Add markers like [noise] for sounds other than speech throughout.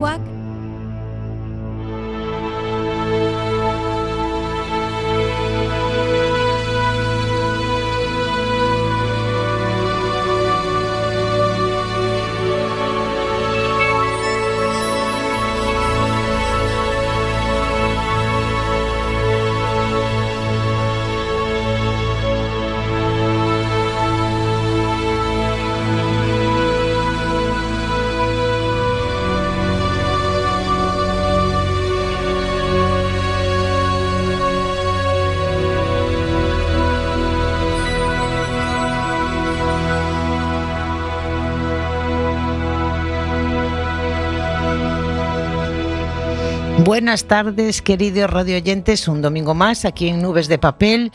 Quack Buenas tardes, queridos radioyentes, un domingo más aquí en Nubes de Papel.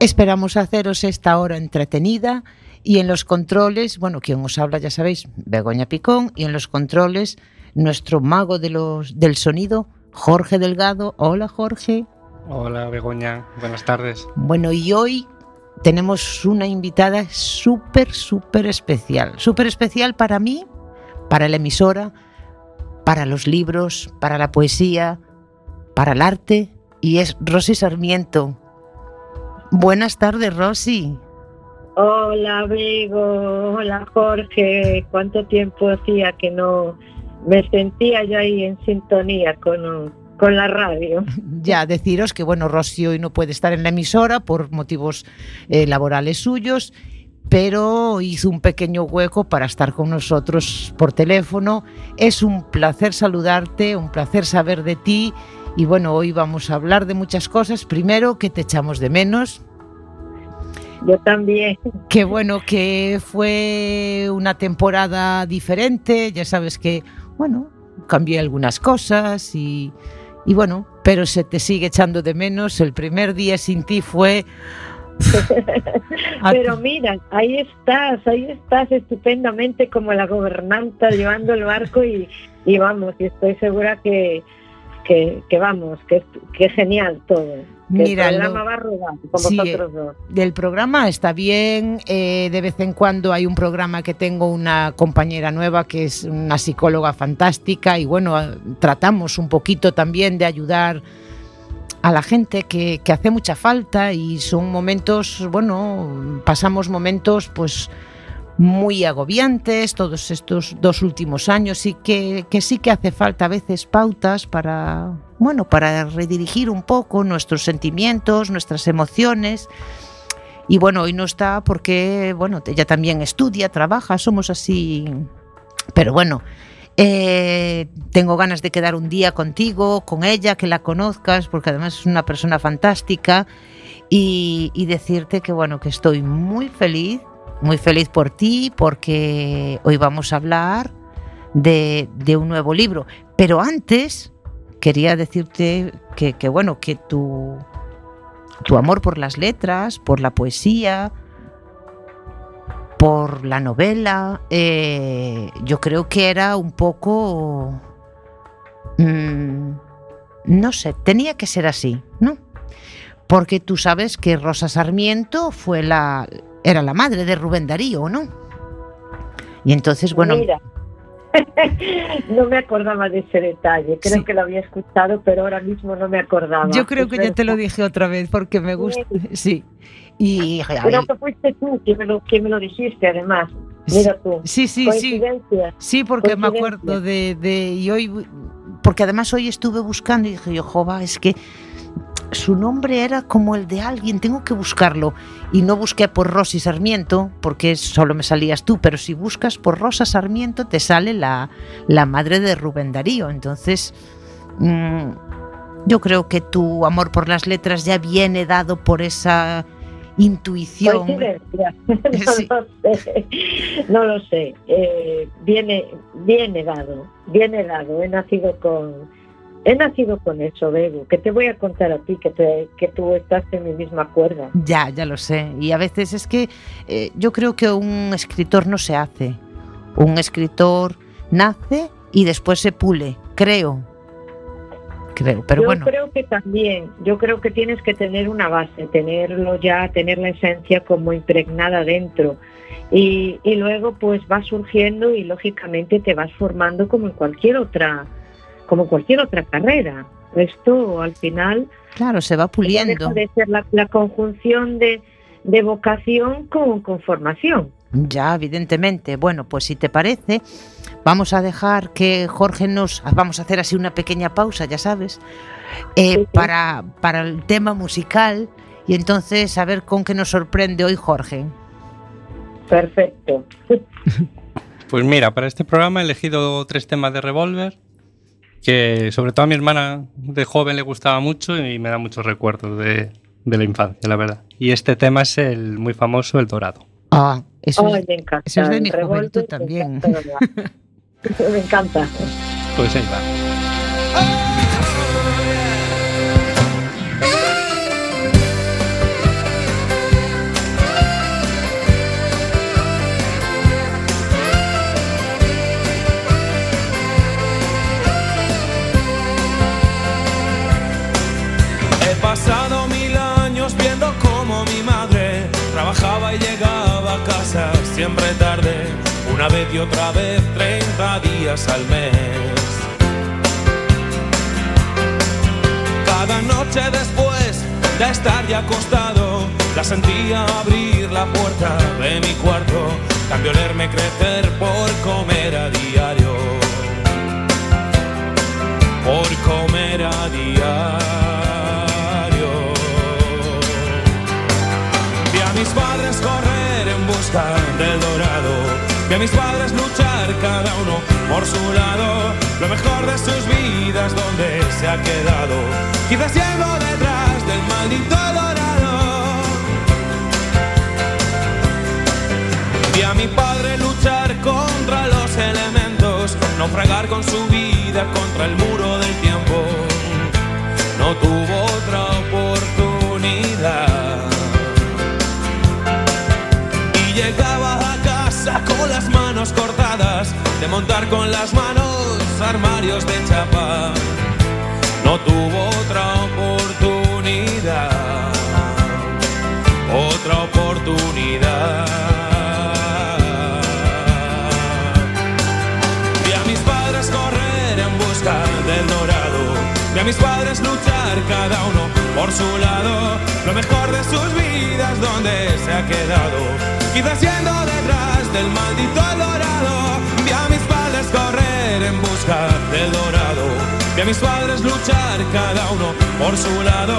Esperamos haceros esta hora entretenida y en los controles, bueno, quien os habla ya sabéis, Begoña Picón, y en los controles nuestro mago de los, del sonido, Jorge Delgado. Hola Jorge. Hola Begoña, buenas tardes. Bueno, y hoy tenemos una invitada súper, súper especial. Súper especial para mí, para la emisora, para los libros, para la poesía, para el arte, y es Rosy Sarmiento. Buenas tardes, Rosy. Hola, Bego. Hola, Jorge. ¿Cuánto tiempo hacía que no me sentía yo ahí en sintonía con, con la radio? [laughs] Ya, deciros que, bueno, Rosy hoy no puede estar en la emisora por motivos eh, laborales suyos pero hizo un pequeño hueco para estar con nosotros por teléfono. Es un placer saludarte, un placer saber de ti y bueno, hoy vamos a hablar de muchas cosas. Primero, que te echamos de menos. Yo también. Qué bueno que fue una temporada diferente, ya sabes que, bueno, cambié algunas cosas y, y bueno, pero se te sigue echando de menos. El primer día sin ti fue Pero mira, ahí estás, ahí estás estupendamente como la gobernanta llevando el barco y, y vamos, y estoy segura que, que, que vamos, que, que genial todo. Mira, el programa lo- va con Sí, vosotros dos. Del programa está bien, eh, de vez en cuando hay un programa que tengo una compañera nueva que es una psicóloga fantástica y bueno, tratamos un poquito también de ayudar a la gente que, que hace mucha falta y son momentos, bueno, pasamos momentos pues muy agobiantes todos estos dos últimos años y que, que sí que hace falta a veces pautas para, bueno, para redirigir un poco nuestros sentimientos, nuestras emociones. Y bueno, hoy no está porque, bueno, ella también estudia, trabaja, somos así. Pero bueno, eh, tengo ganas de quedar un día contigo, con ella, que la conozcas, porque además es una persona fantástica. Y, decirte que, bueno, que estoy muy feliz, muy feliz por ti, porque hoy vamos a hablar de, de un nuevo libro. Pero antes quería decirte que, que, bueno, que tu, tu amor por las letras, por la poesía, por la novela, eh, yo creo que era un poco... mm, no sé, tenía que ser así, ¿no? Porque tú sabes que Rosa Sarmiento fue la, era la madre de Rubén Darío, ¿no? Y entonces, bueno, Mira, [laughs] no me acordaba de ese detalle. Creo Sí. que lo había escuchado, pero ahora mismo no me acordaba. yo creo que ya te lo dije otra vez porque me gusta, sí. [laughs] Y Creo que fuiste tú quien me lo, quien me lo dijiste, además. Mira tú. sí, sí, sí. Sí, porque me acuerdo de, de- y hoy porque además hoy estuve buscando y dije yo, jova, es que su nombre era como el de alguien, tengo que buscarlo. Y no busqué por Rosy Sarmiento, porque solo me salías tú, pero si buscas por Rosa Sarmiento te sale la, la madre de Rubén Darío. Entonces, mm, yo creo que tu amor por las letras ya viene dado por esa intuición. Coincidencia. [laughs] [laughs] No lo sé. No lo sé. Eh, viene, viene dado. Viene dado. He nacido con. He nacido con eso, Bego, que te voy a contar a ti, que, te- que tú estás en mi misma cuerda. Ya, ya lo sé. Y a veces es que eh, yo creo que un escritor no se hace. Un escritor nace y después se pule, creo. Creo. Pero yo bueno. creo que también, yo creo que tienes que tener una base, tenerlo ya, tener la esencia como impregnada dentro. Y, y luego pues va surgiendo y lógicamente te vas formando como en cualquier otra, como cualquier otra carrera. Esto al final Claro, se va puliendo. deja de ser la, la conjunción de, de vocación con, con formación. Ya, evidentemente. Bueno, pues si te parece, vamos a dejar que Jorge nos... Vamos a hacer así una pequeña pausa, ya sabes, eh, Sí, sí. Para, para el tema musical y entonces a ver con qué nos sorprende hoy Jorge. Perfecto. [laughs] Pues mira, para este programa he elegido tres temas de Revolver, que sobre todo a mi hermana de joven le gustaba mucho y me da muchos recuerdos de, de la infancia, la verdad. Y este tema es el muy famoso El Dorado. Ah, eso Ay, es- me encanta. eso es de mi juventud también. [laughs] me encanta. Pues ahí va. Siempre tarde, una vez y otra vez, 30 días al mes. Cada noche después de estar ya acostado, la sentía abrir la puerta de mi cuarto, cambio olerme crecer por comer a diario por comer a diario. Dorado, vi a mis padres luchar cada uno por su lado, lo mejor de sus vidas donde se ha quedado, quizás yendo detrás del maldito dorado. Vi a mi padre luchar contra los elementos, naufragar con su vida contra el muro del tiempo. No tuvo de montar con las manos armarios de chapa. No tuvo otra oportunidad otra oportunidad. Vi a mis padres correr en busca del dorado, vi a mis padres luchar cada uno por su lado, lo mejor de sus vidas donde se ha quedado, quizás yendo detrás del maldito dorado, correr en busca del dorado. Vi a mis padres luchar cada uno por su lado,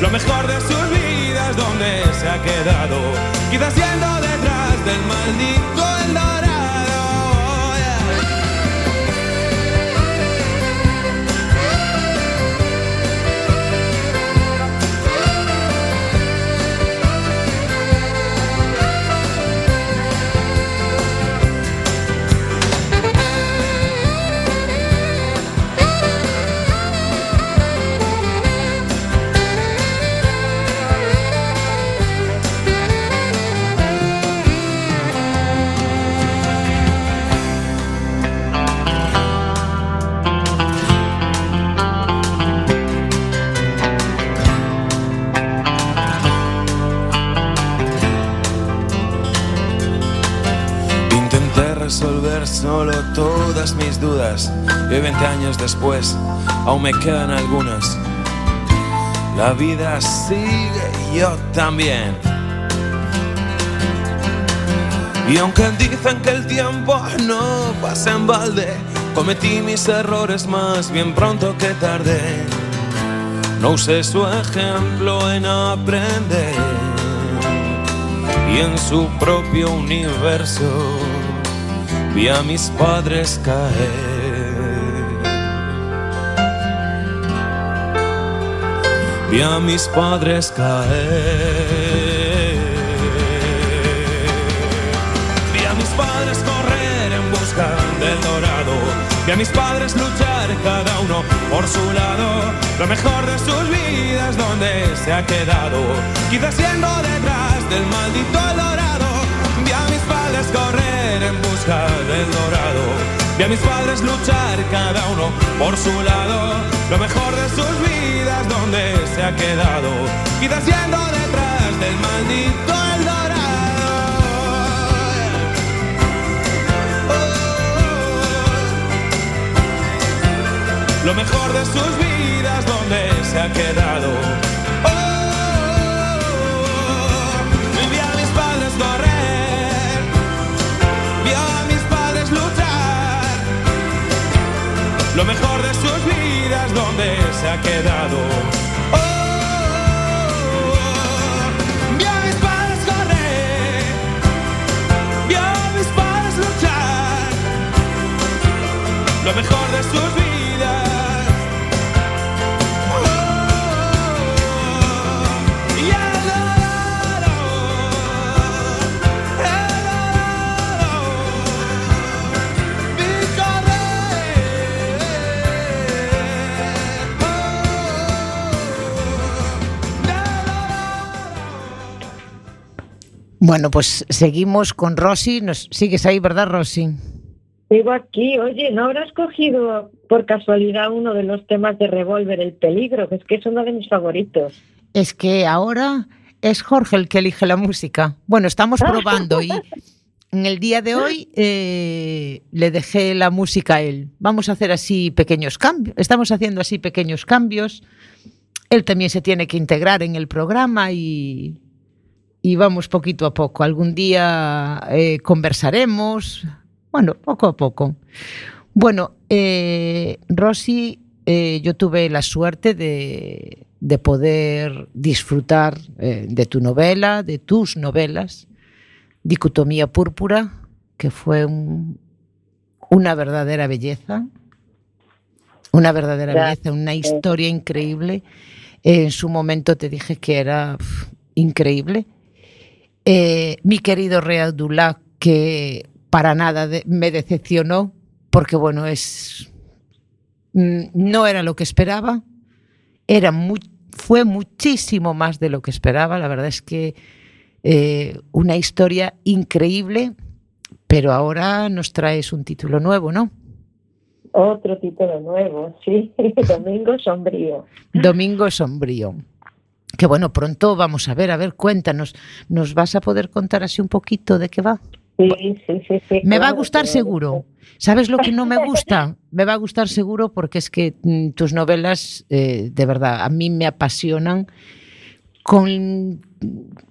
lo mejor de sus vidas donde se ha quedado, quizás yendo detrás del maldito El Dorado. Resolver solo todas mis dudas y hoy 20 años después aún me quedan algunas. La vida sigue y yo también. Y aunque dicen que el tiempo no pasa en balde, cometí mis errores más bien pronto que tarde. No usé su ejemplo en aprender y en su propio universo vi a mis padres caer. Vi a mis padres caer. Vi a mis padres correr en busca del dorado. Vi a mis padres luchar cada uno por su lado. Lo mejor de sus vidas donde se ha quedado. Quizás yendo detrás del maldito dorado. Padres correr en busca del dorado. Vi a mis padres luchar cada uno por su lado. lo mejor de sus vidas, donde se ha quedado, quizás yendo detrás del maldito El Dorado. Oh. Lo mejor de sus vidas, donde se ha quedado. Oh. Vi a mis padres correr, Lo mejor de sus vidas, donde se ha quedado. Oh, vi a mis padres correr, vi a mis padres luchar. Lo mejor de sus Bueno, pues seguimos con Rosy. Nos sigues ahí, ¿verdad, Rosy? Digo aquí, oye, ¿no habrás cogido por casualidad uno de los temas de Revolver, El Peligro? Que es que es uno de mis favoritos. Es que ahora es Jorge el que elige la música. Bueno, estamos probando y en el día de hoy eh, le dejé la música a él. Vamos a hacer así pequeños cambios. Estamos haciendo así pequeños cambios. Él también se tiene que integrar en el programa y, y vamos poquito a poco. Algún día eh, conversaremos. Bueno, poco a poco. Bueno, eh, Rosy, eh, yo tuve la suerte de, de poder disfrutar eh, de tu novela, de tus novelas, Dicotomía Púrpura, que fue un- una verdadera belleza, una verdadera belleza, una historia increíble. En su momento te dije que era increíble. Eh, mi querido Rey Abdullah, que para nada de- me decepcionó, porque bueno, es mm, no era lo que esperaba, era fue muchísimo más de lo que esperaba. La verdad es que eh, una historia increíble, pero ahora nos traes un título nuevo, ¿no? Otro título nuevo, sí, [laughs] Domingo Sombrío. Domingo Sombrío. Que bueno, pronto vamos a ver, a ver, cuéntanos, ¿nos vas a poder contar así un poquito de qué va? Sí, sí, sí, sí. Me va a gustar pero- seguro. ¿Sabes lo que no me gusta? [laughs] Me va a gustar seguro porque es que mm, tus novelas, eh, de verdad, a mí me apasionan. Con,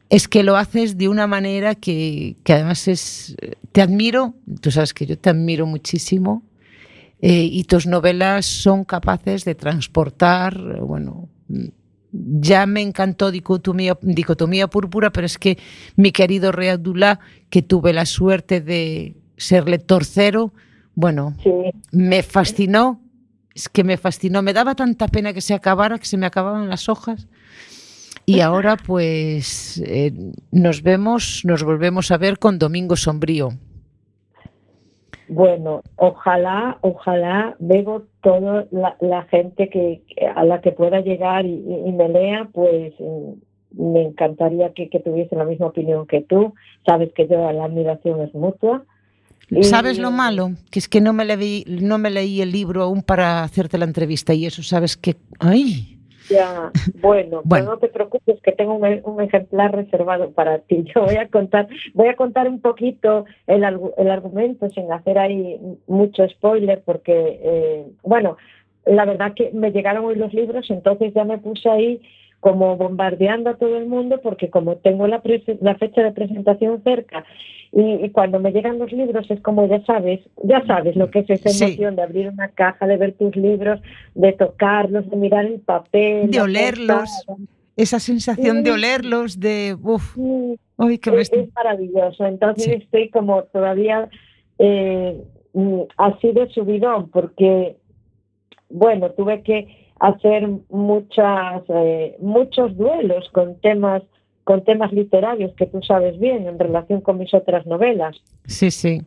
es que lo haces de una manera que, que además es... Te admiro, tú sabes que yo te admiro muchísimo eh, y tus novelas son capaces de transportar, bueno, mm, ya me encantó Dicotomía, Dicotomía Púrpura, pero es que mi querido Rey Abdullah, que tuve la suerte de ser lector cero, bueno, Sí, me fascinó, es que me fascinó, me daba tanta pena que se acabara, que se me acababan las hojas. Y ahora pues eh, nos vemos, nos volvemos a ver con Domingo Sombrío. Bueno, ojalá, ojalá veo toda la, gente que a la que pueda llegar y, me lea, pues mm, me encantaría que, tuviese la misma opinión que tú. Sabes que yo la admiración es mutua. ¿Sabes lo malo? Que es que no me, leí, no me leí el libro aún para hacerte la entrevista y eso, ¿sabes que ¡Ay! Ya, bueno, Bueno. pero no te preocupes que tengo un, un ejemplar reservado para ti. [laughs] Yo voy a contar, voy a contar un poquito el, el argumento sin hacer ahí mucho spoiler, porque eh, bueno, la verdad que me llegaron hoy los libros, entonces ya me puse ahí como bombardeando a todo el mundo, porque como tengo la, la fecha de presentación cerca y, y cuando me llegan los libros es como ya sabes, ya sabes lo que es esa Sí. emoción de abrir una caja, de ver tus libros, de tocarlos, de mirar el papel, De olerlos. portada. Esa sensación de Sí. olerlos, de... Uf, Sí, ¡Ay, qué es, es maravilloso. Entonces Sí. estoy como todavía eh, mm, así de subidón, porque, bueno, tuve que hacer muchas, eh, muchos duelos con temas con temas literarios que tú sabes bien en relación con mis otras novelas. Sí, sí.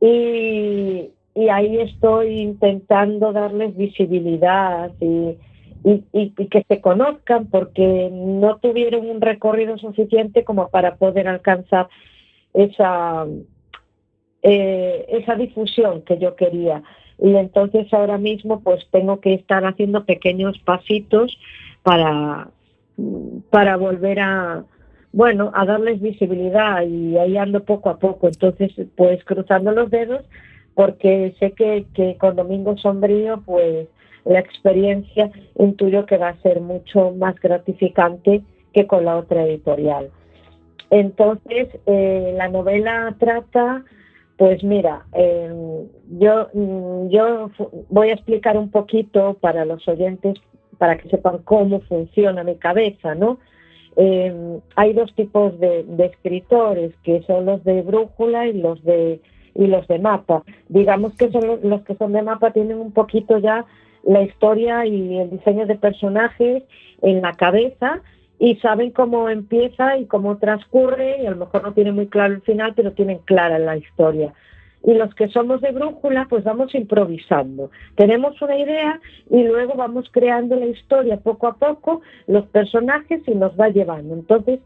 Y, y ahí estoy intentando darles visibilidad y, y, y- y que se conozcan porque no tuvieron un recorrido suficiente como para poder alcanzar esa, eh, esa difusión que yo quería. Y entonces ahora mismo pues tengo que estar haciendo pequeños pasitos para, para volver a, bueno, a darles visibilidad y ahí ando poco a poco. Entonces, pues cruzando los dedos porque sé que, que con Domingo Sombrío, pues la experiencia intuyo que va a ser mucho más gratificante que con la otra editorial. Entonces, eh, la novela trata, pues mira, em, yo, mm, yo voy a explicar un poquito para los oyentes, para que sepan cómo funciona mi cabeza, ¿no? Em, hay dos tipos de, escritores, que son los de brújula y los de y los de mapa. Digamos que son los, los que son de mapa tienen un poquito ya la historia y el diseño de personajes en la cabeza y saben cómo empieza y cómo transcurre y a lo mejor no tienen muy claro el final, pero tienen clara la historia. Y los que somos de brújula, pues vamos improvisando. Tenemos una idea y luego vamos creando la historia poco a poco, los personajes y nos va llevando. Entonces,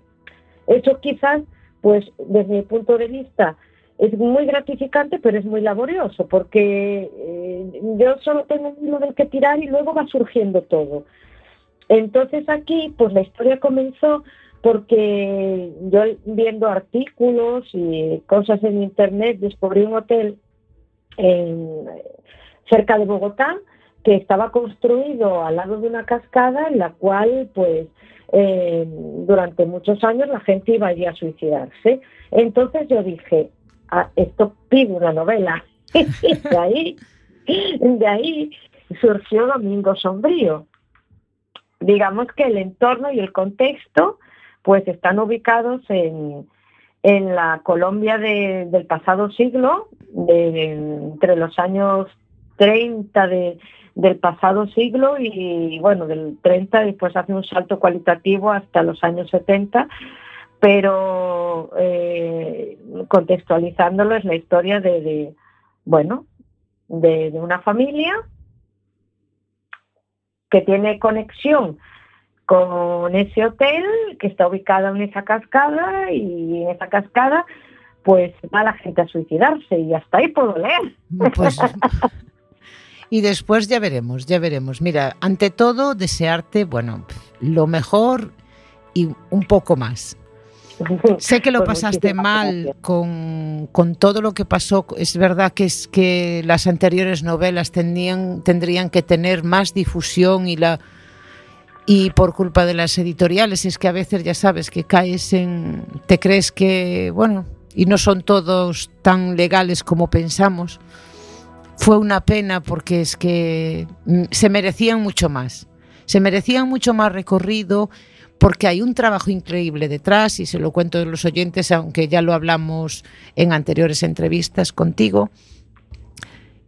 eso quizás, pues desde mi punto de vista, es muy gratificante, pero es muy laborioso, porque eh, yo solo tengo un hilo del que tirar y luego va surgiendo todo. Entonces aquí, pues la historia comenzó porque yo viendo artículos y cosas en internet descubrí un hotel cerca de Bogotá que estaba construido al lado de una cascada en la cual pues eh, durante muchos años la gente iba allí a suicidarse. Entonces yo dije, ah, esto pide una novela. [laughs] de ahí, de ahí surgió Domingo Sombrío digamos que el entorno y el contexto pues están ubicados en, en la Colombia del pasado siglo, entre los años 30 de, del pasado siglo y bueno, del 30 después hace un salto cualitativo hasta los años 70, pero eh, contextualizándolo es la historia de, bueno, de, de una familia que tiene conexión con ese hotel que está ubicado en esa cascada y en esa cascada pues va la gente a suicidarse y hasta ahí puedo leer. Pues, y después ya veremos, ya veremos. Mira, ante todo desearte, bueno, lo mejor y un poco más. Sé que lo pues pasaste mal con, todo lo que pasó. Es verdad que es que las anteriores novelas tendrían, tendrían que tener más difusión y la y por culpa de las editoriales es que a veces ya sabes que caes en te crees que bueno y no son todos tan legales como pensamos. Fue una pena porque es que mm, se merecían mucho más. Se merecían mucho más recorrido porque hay un trabajo increíble detrás y se lo cuento a los oyentes, aunque ya lo hablamos en anteriores entrevistas contigo.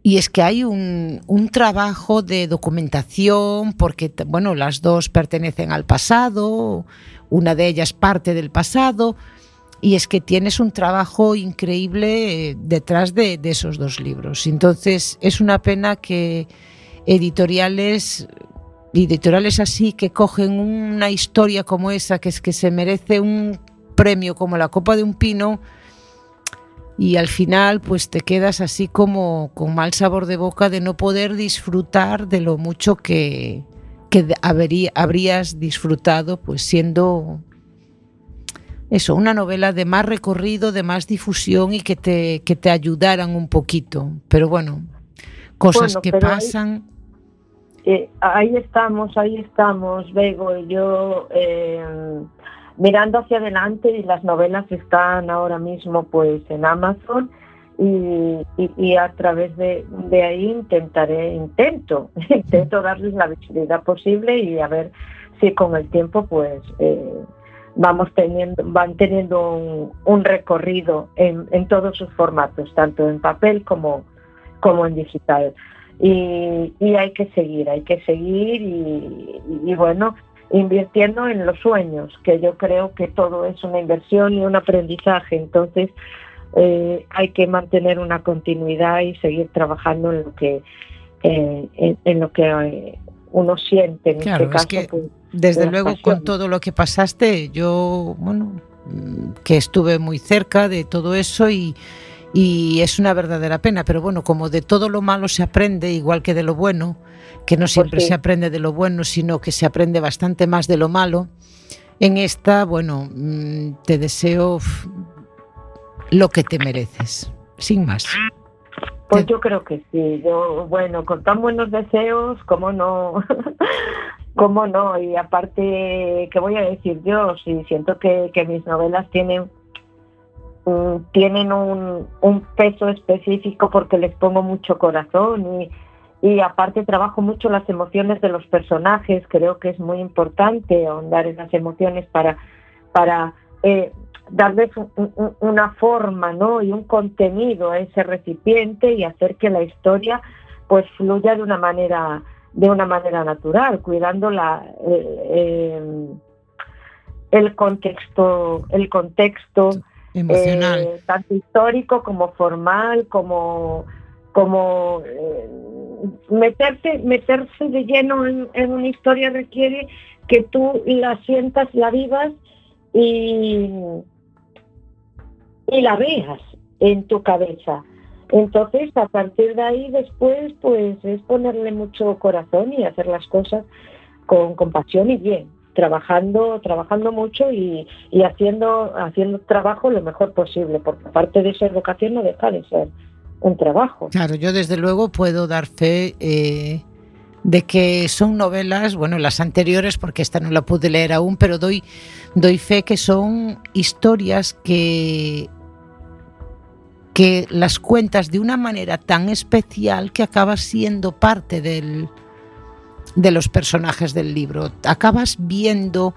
Y es que hay un, trabajo de documentación, porque bueno, las dos pertenecen al pasado, una de ellas parte del pasado, y es que tienes un trabajo increíble eh, detrás de, de esos dos libros. Entonces es una pena que editoriales editoriales así que cogen una historia como esa, que es que se merece un premio como la Copa de un Pino, y al final pues te quedas así como con mal sabor de boca de no poder disfrutar de lo mucho que, que habrías disfrutado pues siendo eso, una novela de más recorrido, de más difusión y que te, que te ayudaran un poquito. Pero bueno, cosas que pasan ahí estamos, ahí estamos, Bego y yo eh, mirando hacia adelante y las novelas están ahora mismo pues en Amazon y, a través de, ahí intentaré, intento, [laughs] intento darles la visibilidad posible y a ver si con el tiempo pues eh, vamos teniendo, van teniendo un, recorrido en, en, todos sus formatos, tanto en papel como, como en digital y, hay que seguir, hay que seguir y, bueno, invirtiendo en los sueños, que yo creo que todo es una inversión y un aprendizaje, entonces eh, hay que mantener una continuidad y seguir trabajando en lo que eh, en, lo que eh, uno siente en este caso. Pues, desde luego con todo lo que pasaste, yo bueno que estuve muy cerca de todo eso y y es una verdadera pena, pero bueno, como de todo lo malo se aprende, igual que de lo bueno, que no siempre Pues sí. se aprende de lo bueno, sino que se aprende bastante más de lo malo, en esta, bueno, mm, te deseo lo que te mereces, sin más. Pues Te- yo creo que sí. Yo, bueno, con tan buenos deseos, ¿cómo no? [laughs] ¿Cómo no? Y aparte, ¿qué voy a decir yo? Sí, siento que, que mis novelas tienen mm, tienen un, un peso específico porque les pongo mucho corazón y, y aparte trabajo mucho las emociones de los personajes. Creo que es muy importante ahondar en las emociones para, para eh, darles un- un- una forma ¿no? y un contenido a ese recipiente y hacer que la historia pues fluya de una manera de una manera natural cuidando la eh, eh, el contexto el contexto Emocional. eh, tanto histórico como formal como como eh, meterse meterse de lleno en, en una historia requiere que tú la sientas la vivas y y la veas en tu cabeza entonces a partir de ahí después pues es ponerle mucho corazón y hacer las cosas con compasión y bien trabajando trabajando mucho y, y haciendo haciendo trabajo lo mejor posible porque aparte de ser vocación no deja de ser un trabajo. Claro, yo desde luego puedo dar fe eh, de que son novelas, bueno, las anteriores, porque esta no la pude leer aún, pero doy, doy fe que son historias que, que las cuentas de una manera tan especial que acabas siendo parte del, de los personajes del libro. Acabas viendo,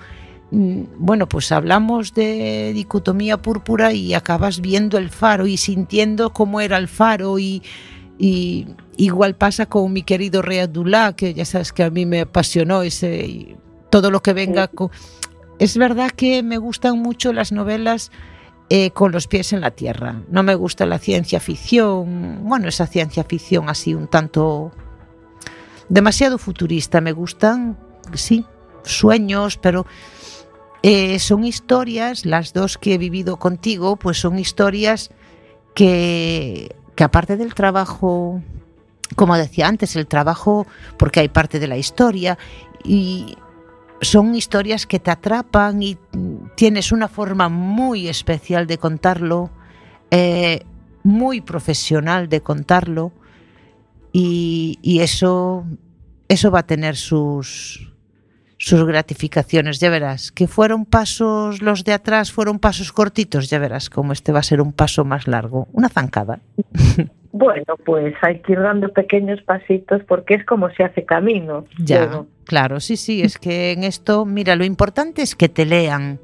mm, bueno, pues hablamos de dicotomía púrpura y acabas viendo el faro y sintiendo cómo era el faro y, y igual pasa con mi querido Rey Abdullah, que ya sabes que a mí me apasionó ese todo lo que venga. Con- Es verdad que me gustan mucho las novelas eh, con los pies en la tierra. No me gusta la ciencia ficción, bueno, esa ciencia ficción así un tanto demasiado futurista. Me gustan, sí, sueños, pero eh, son historias, las dos que he vivido contigo, pues son historias que, que aparte del trabajo, como decía antes, el trabajo, porque hay parte de la historia, y son historias que te atrapan y tienes una forma muy especial de contarlo, eh, muy profesional de contarlo, y, y eso, eso va a tener sus, sus gratificaciones, ya verás. Que fueron pasos, los de atrás fueron pasos cortitos, ya verás como este va a ser un paso más largo, una zancada. [laughs] bueno pues hay que ir dando pequeños pasitos porque es como se hace camino Ya, luego. claro, sí, sí, es que en esto, mira, lo importante es que te lean,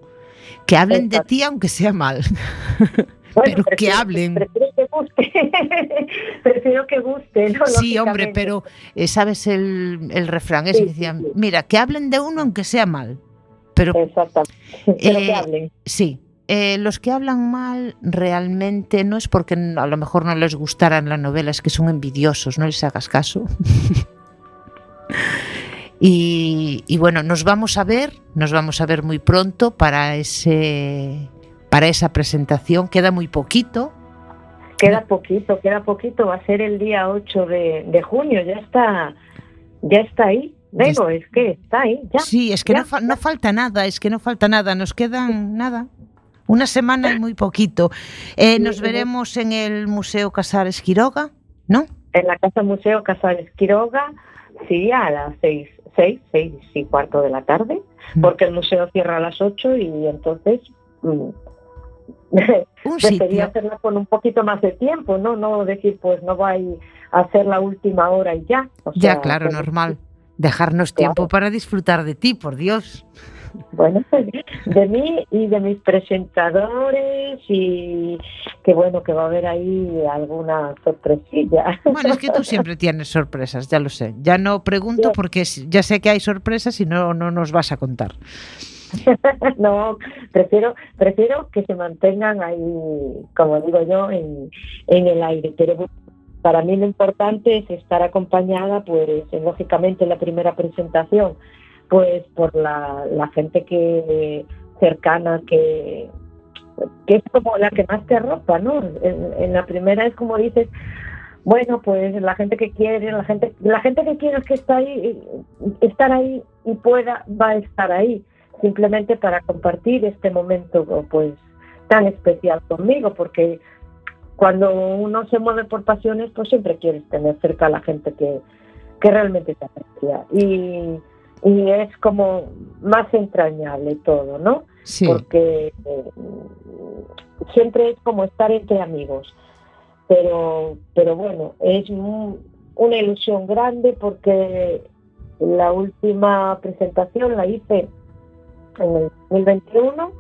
que hablen de ti aunque sea mal. [laughs] Bueno, Pero que hablen. Prefiero que guste. [laughs] prefiero que guste, ¿no? Sí, hombre, pero eh, sabes el, el refrán Sí, que decía, sí, sí. mira, que hablen de uno aunque sea mal. Pero Exactamente. [laughs] Pero Eh, que hablen. sí, eh, los que hablan mal realmente no es porque a lo mejor no les gustaran la novela, es que son envidiosos, no les hagas caso. [laughs] y, y bueno, nos vamos a ver, nos vamos a ver muy pronto para ese para esa presentación, queda muy poquito. Queda poquito, queda poquito. Va a ser el día 8 de, de junio. Ya está, ya está ahí. Digo, es que está ahí. Ya. Sí, es que ya, no, fa- no falta nada, es que no falta nada, nos quedan nada. Una semana y muy poquito. Eh, nos veremos en el Museo Casares Quiroga, ¿no? En la Casa Museo Casares Quiroga, sí, a las seis, seis, seis y cuarto de la tarde, Mm. porque el museo cierra a las 8 y entonces [laughs] sitio. hacerla con un poquito más de tiempo, ¿no? No decir, pues no va a hacer la última hora y ya. O Ya, sea, claro, normal. Dejarnos Claro. tiempo para disfrutar de ti, por Dios. Bueno, [laughs] de mí y de mis presentadores y que bueno, que va a haber ahí alguna sorpresilla. Bueno, es que tú siempre [laughs] tienes sorpresas, ya lo sé. Ya no pregunto porque ya sé que hay sorpresas y no, no nos vas a contar. [laughs] no, prefiero, prefiero que se mantengan ahí, como digo yo, en, en el aire. Pero para mí lo importante es estar acompañada, pues eh, lógicamente en la primera presentación, pues por la, la gente que cercana que que es como la que más te arropa, ¿no? En, la primera es como dices, bueno, pues la gente que quiere, la gente, la gente que quiere que está ahí, estar ahí y pueda, va a estar ahí, simplemente para compartir este momento, pues, tan especial conmigo, porque cuando uno se mueve por pasiones, pues siempre quieres tener cerca a la gente que, que realmente te aprecia. Y, y es como más entrañable todo, ¿no? Sí. Porque eh, siempre es como estar entre amigos. Pero, pero bueno, es una ilusión grande porque la última presentación la hice en el 2021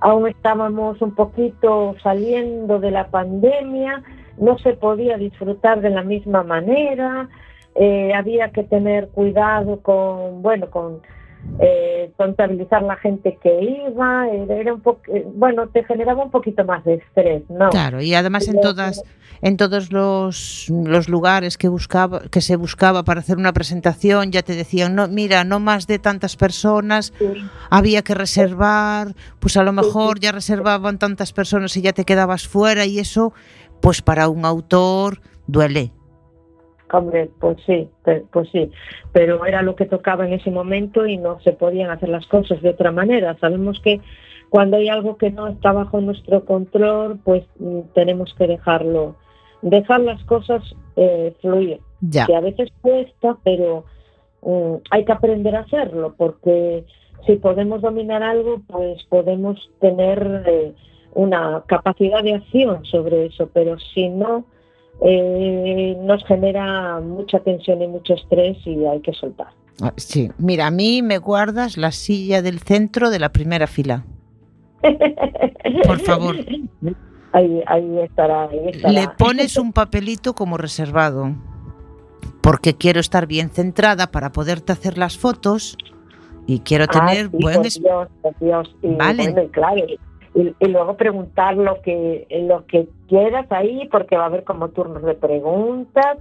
aún estábamos un poquito saliendo de la pandemia, no se podía disfrutar de la misma manera, eh, había que tener cuidado con, bueno, con eh, contabilizar la gente que iba, era un poco, bueno, te generaba un poquito más de estrés, ¿no? Claro, y además en todas, en todos los, los lugares que buscaba, que se buscaba para hacer una presentación, ya te decían, no, mira, no más de tantas personas, había que reservar, pues a lo mejor ya reservaban tantas personas y ya te quedabas fuera, y eso, pues para un autor duele. Hombre, pues sí, pues sí, pero era lo que tocaba en ese momento y no se podían hacer las cosas de otra manera. Sabemos que cuando hay algo que no está bajo nuestro control, pues mm, tenemos que dejarlo, dejar las cosas eh, fluir. Ya. Que a veces cuesta, pero mm, hay que aprender a hacerlo, porque si podemos dominar algo, pues podemos tener eh, una capacidad de acción sobre eso, pero si no, eh, nos genera mucha tensión y mucho estrés y hay que soltar. Ah, sí, mira, a mí me guardas la silla del centro de la primera fila. [laughs] Por favor. Ahí, estará, Le pones un papelito como reservado, porque quiero estar bien centrada para poderte hacer las fotos y quiero ah, tener buen... vale. claro, y, luego preguntar lo que, lo que quieras ahí, porque va a haber como turnos de preguntas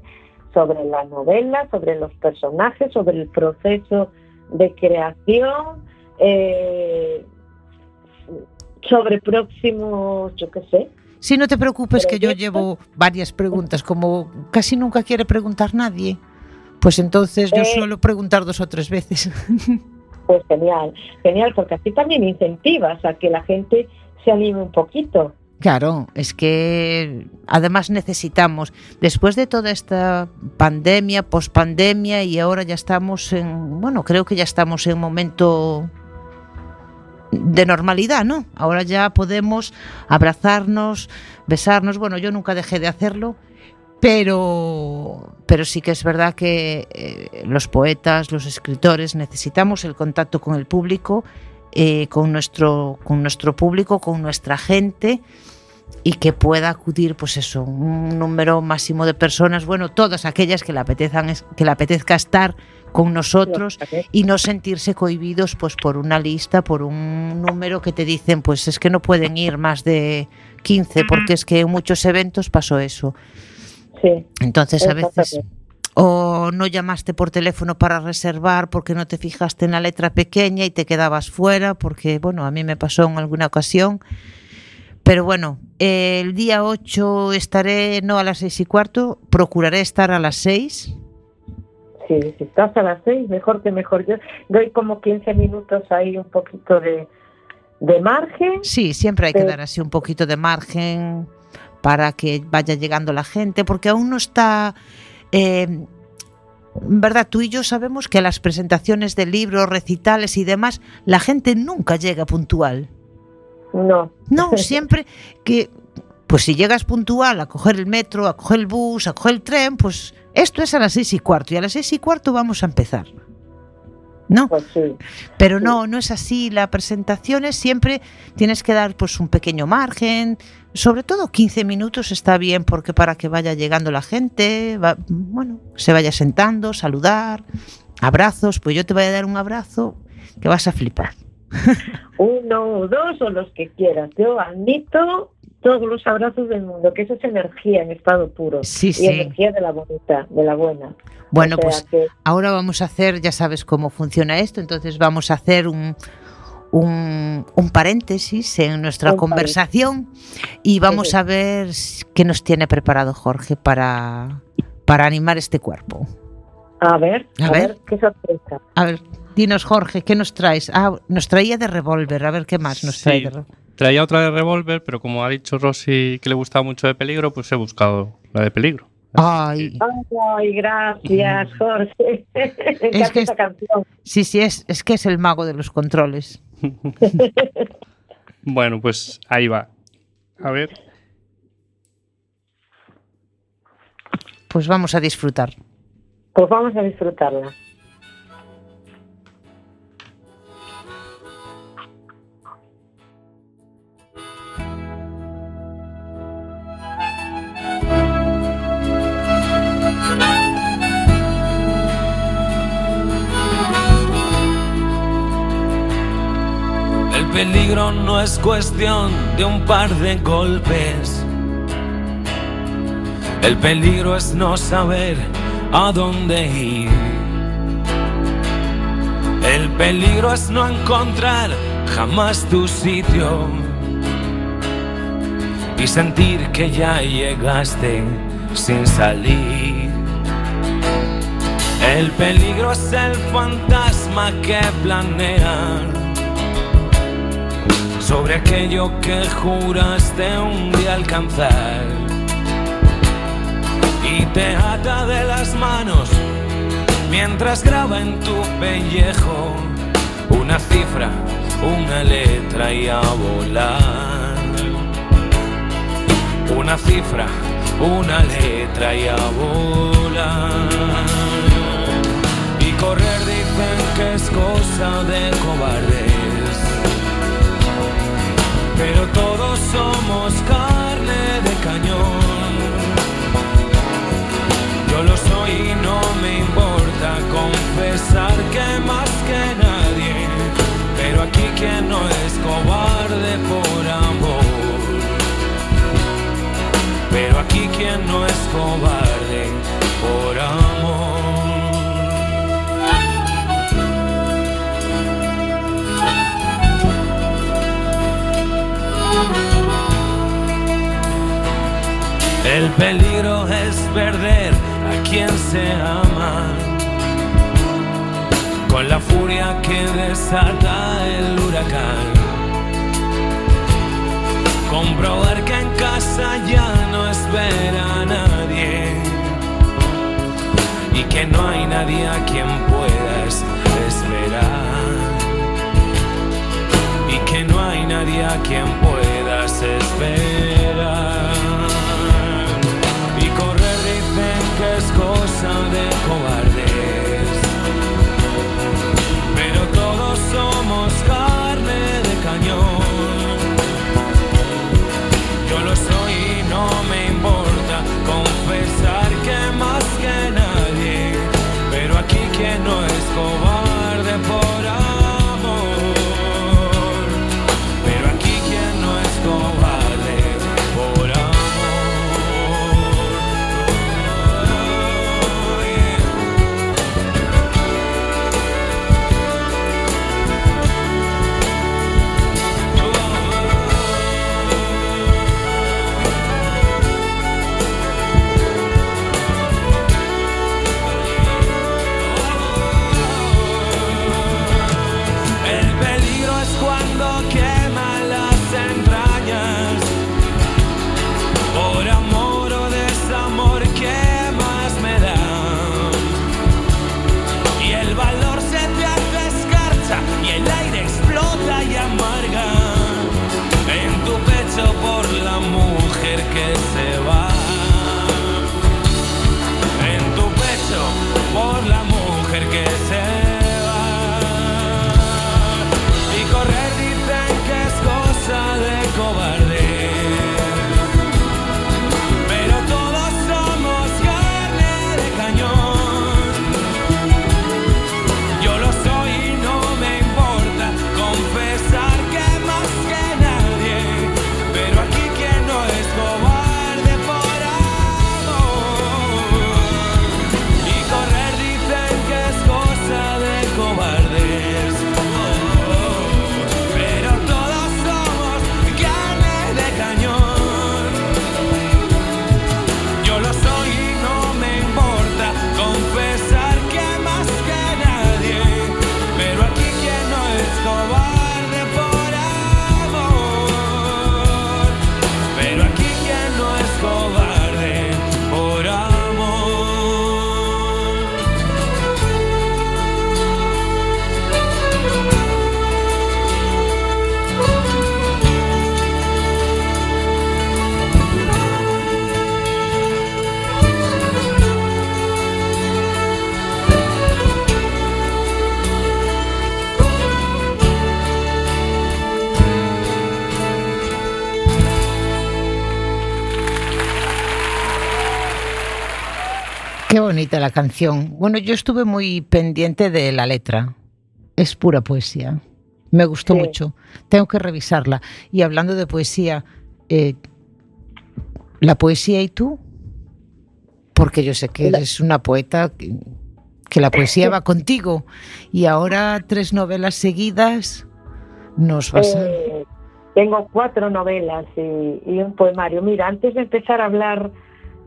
sobre la novela, sobre los personajes, sobre el proceso de creación, eh, sobre próximos, yo qué sé. Si no te preocupes que yo llevo varias preguntas, como casi nunca quiere preguntar nadie, pues entonces yo eh, suelo preguntar dos o tres veces. [laughs] Pues genial, genial, porque así también incentivas a que la gente se anime un poquito. Claro, es que además necesitamos, después de toda esta pandemia, pospandemia y ahora ya estamos en, bueno, creo que ya estamos en un momento de normalidad, ¿no? Ahora ya podemos abrazarnos, besarnos. Bueno, yo nunca dejé de hacerlo, pero, pero sí que es verdad que eh, los poetas, los escritores necesitamos el contacto con el público eh, con, nuestro, con nuestro público, con nuestra gente y que pueda acudir, pues eso, un número máximo de personas, bueno, todas aquellas que le, apetezcan, que le apetezca estar con nosotros y no sentirse cohibidos pues por una lista, por un número que te dicen, pues es que no pueden ir más de 15, porque es que en muchos eventos pasó eso. Sí, Entonces a veces o no llamaste por teléfono para reservar porque no te fijaste en la letra pequeña y te quedabas fuera, porque bueno, a mí me pasó en alguna ocasión. Pero bueno, el día 8 estaré no a las seis y cuarto, procuraré estar a las 6. Sí, si estás a las 6, mejor que mejor. Yo doy como 15 minutos ahí un poquito de, de margen. Sí, siempre hay que dar así un poquito de margen para que vaya llegando la gente, porque aún no está eh, ¿Verdad? Tú y yo sabemos que a las presentaciones de libros, recitales y demás, la gente nunca llega puntual. No. No, [laughs] siempre que, pues si llegas puntual a coger el metro, a coger el bus, a coger el tren, pues esto es a las seis y cuarto y a las seis y cuarto vamos a empezar. ¿No? Pues Pero no, no es así. La presentación es siempre tienes que dar pues un pequeño margen, sobre todo 15 minutos está bien porque para que vaya llegando la gente, bueno, se vaya sentando, saludar, abrazos, pues yo te voy a dar un abrazo que vas a flipar. [laughs] Uno o dos o los que quieras. Yo admito todos los abrazos del mundo, que eso es energía en estado puro. Sí, y energía de la bonita, de la buena. Bueno, pues ahora vamos a hacer, ya sabes cómo funciona esto, entonces vamos a hacer un, un, un paréntesis en nuestra Un conversación y vamos Sí. a ver qué nos tiene preparado Jorge para, para animar este cuerpo. A ver, A a, ver. ver. qué sorpresa. A ver, dinos Jorge, ¿qué nos traes? Ah, nos traía de revólver, a ver qué más nos trae Sí. de revólver. Traía otra de revólver, pero como ha dicho Rosy que le gustaba mucho de peligro, pues he buscado la de peligro. Ay, Ay, gracias, Jorge. [laughs] Encanta que es- canción. sí, sí, es, es que es el mago de los controles. [laughs] Bueno, pues ahí va. A ver. Pues vamos a disfrutar. Pues vamos a disfrutarla. Peligro no es cuestión de un par de golpes. El peligro es no saber a dónde ir. El peligro es no encontrar jamás tu sitio y sentir que ya llegaste sin salir. El peligro es el fantasma que planea sobre aquello que juraste un día alcanzar y te ata de las manos mientras graba en tu pellejo una cifra, una letra y a volar. Una cifra, una letra y a volar. Y correr dicen que es cosa de cobardes pero todos somos carne de cañón. Yo lo soy y no me importa confesar que más que nadie, pero aquí quien no es cobarde por amor. Pero aquí quien no es cobarde por amor. El peligro es perder a quien se ama. Con la furia que desata el huracán. Comprobar que en casa ya no espera nadie. Y que no hay nadie a quien puedas esperar. Y que no hay nadie a quien puedas esperar. De cobardes. Pero todos somos carne de cañón. Yo lo soy y no me importa confesar que más que nadie. Pero aquí quien no es cobarde que se va. Bonita la canción. Bueno, yo estuve muy pendiente de la letra. Es pura poesía. Me gustó Sí. mucho. Tengo que revisarla. Y hablando de poesía, eh, ¿la poesía y tú? Porque yo sé que eres una poeta, que, que la poesía va contigo. Y ahora tres novelas seguidas nos vas a... Eh, tengo cuatro novelas y, y un poemario. Mira, antes de empezar a hablar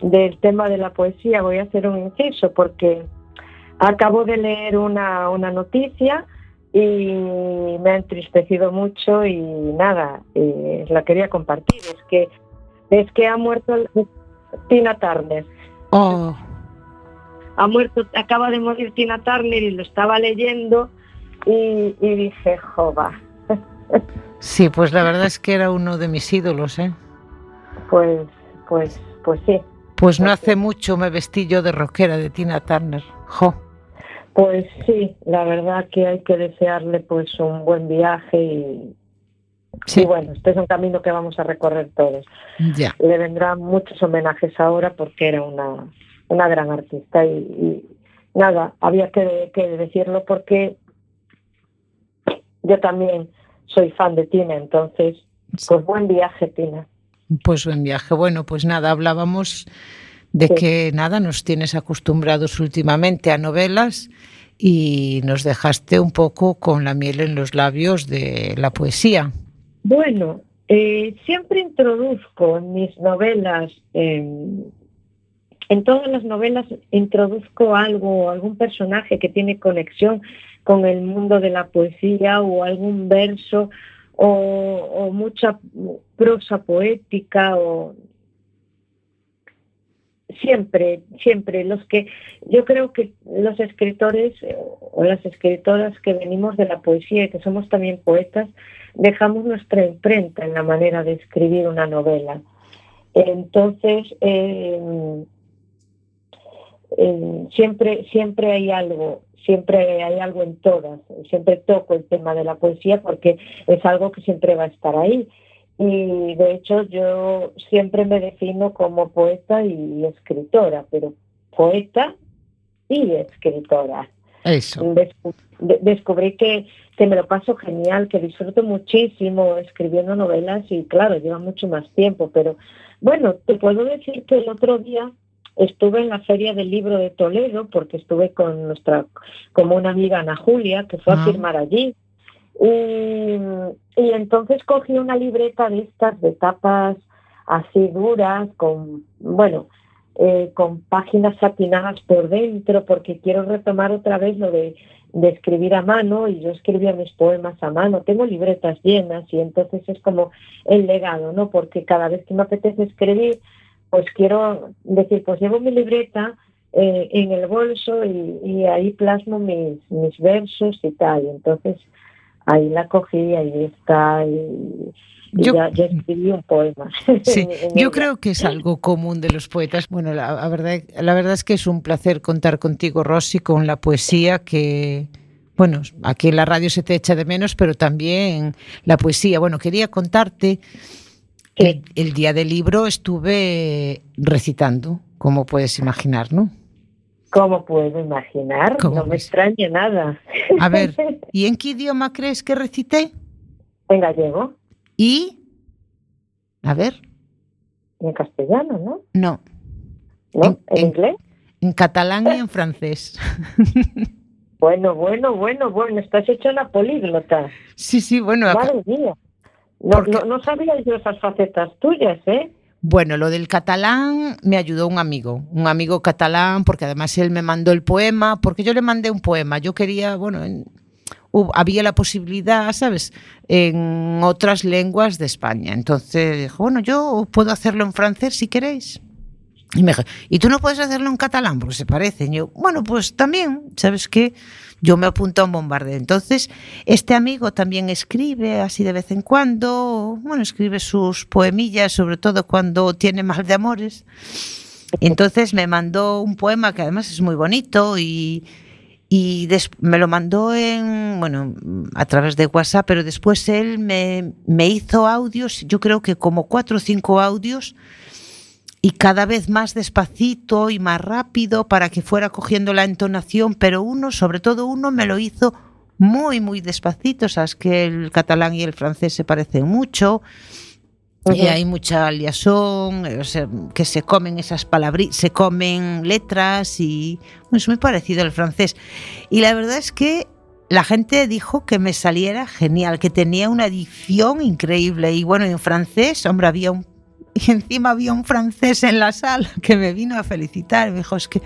del tema de la poesía, voy a hacer un inciso porque acabo de leer una, una noticia y me ha entristecido mucho y nada, eh, la quería compartir. Es que es que ha muerto el- Tina Turner. Oh, Ha muerto, acaba de morir Tina Turner y lo estaba leyendo y, y dije, jova, sí, pues la verdad es que era uno de mis ídolos, ¿eh? pues, pues, pues sí. Pues no hace mucho me vestí yo de rockera de Tina Turner. Jo. Pues sí, la verdad que hay que desearle pues un buen viaje y, Sí, y bueno, este es un camino que vamos a recorrer todos. ya. Le vendrán muchos homenajes ahora porque era una, una gran artista y, y nada, había que, que decirlo porque yo también soy fan de Tina, entonces pues buen viaje Tina. Pues buen viaje. Bueno, pues nada, hablábamos de Sí. que nada, nos tienes acostumbrados últimamente a novelas y nos dejaste un poco con la miel en los labios de la poesía. Bueno, eh, siempre introduzco en mis novelas, em, en todas las novelas introduzco algo, algún personaje que tiene conexión con el mundo de la poesía o algún verso o, mucha prosa poética o siempre, siempre los que yo creo que los escritores eh, o las escritoras que venimos de la poesía y que somos también poetas dejamos nuestra imprenta en la manera de escribir una novela. Entonces, eh, eh, siempre, siempre hay algo, siempre hay algo en todas, siempre toco el tema de la poesía porque es algo que siempre va a estar ahí. Y de hecho yo siempre me defino como poeta y escritora, pero poeta y escritora. Eso. Descu- de- descubrí que, que me lo paso genial, que disfruto muchísimo escribiendo novelas y claro, lleva mucho más tiempo, pero bueno, te puedo decir que el otro día estuve en la Feria del Libro de Toledo porque estuve con nuestra, como una amiga Ana Julia, que fue Ah. a firmar allí. Y, y entonces cogí una libreta de estas de tapas así duras, con, bueno, eh, con páginas satinadas por dentro, porque quiero retomar otra vez lo de, de escribir a mano, y yo escribía mis poemas a mano, tengo libretas llenas, y entonces es como el legado, ¿no? Porque cada vez que me apetece escribir, pues quiero decir, pues llevo mi libreta eh, en el bolso y, y ahí plasmo mis, mis versos y tal, entonces ahí la cogí, ahí está, y, y Yo- ya, ya escribí un poema. [laughs] Sí, yo creo que es algo común de los poetas. Bueno, la, la verdad, la verdad es que es un placer contar contigo, Rosy, con la poesía que, bueno, aquí en la radio se te echa de menos, pero también la poesía. Bueno, quería contarte, Sí. el, día del libro estuve recitando, como puedes imaginar, ¿no? ¿Cómo puedo imaginar? ¿Cómo no me extraña nada. A ver, [laughs] ¿y en qué idioma crees que recité? En gallego Y, a ver, en castellano, ¿no? no, ¿No? En- ¿En, en- inglés? en catalán y en [laughs] francés. Bueno, bueno, bueno, bueno, estás hecho una políglota. Sí, sí, bueno, Madre mía. No, Porque- no, no sabía yo esas facetas tuyas, ¿eh? Bueno, lo del catalán me ayudó un amigo, un amigo catalán, porque además él me mandó el poema, porque yo le mandé un poema. Yo quería, bueno, en- había la posibilidad, ¿sabes?, en otras lenguas de España. Entonces dijo, bueno, yo puedo hacerlo en francés si queréis. Y me dijo, ¿y tú no puedes hacerlo en catalán? Porque se parecen. Y yo, bueno, pues también, ¿sabes qué? Yo me apunto a un bombardeo. Entonces, este amigo también escribe así de vez en cuando, bueno, escribe sus poemillas, sobre todo cuando tiene mal de amores. Entonces me mandó un poema que además es muy bonito y, y me lo mandó en, bueno, a través de WhatsApp, pero después él me, me hizo audios, yo creo que como cuatro o cinco audios, y cada vez más despacito y más rápido para que fuera cogiendo la entonación, pero uno, sobre todo uno, me lo hizo muy, muy despacito. Sabes que el catalán y el francés se parecen mucho. Y hay mucha liaison, o sea, que se comen esas palabras, se comen letras y es muy parecido al francés. Y la verdad es que la gente dijo que me saliera genial, que tenía una edición increíble. Y bueno, en francés, hombre, había un y encima había un francés en la sala que me vino a felicitar. Me dijo, es que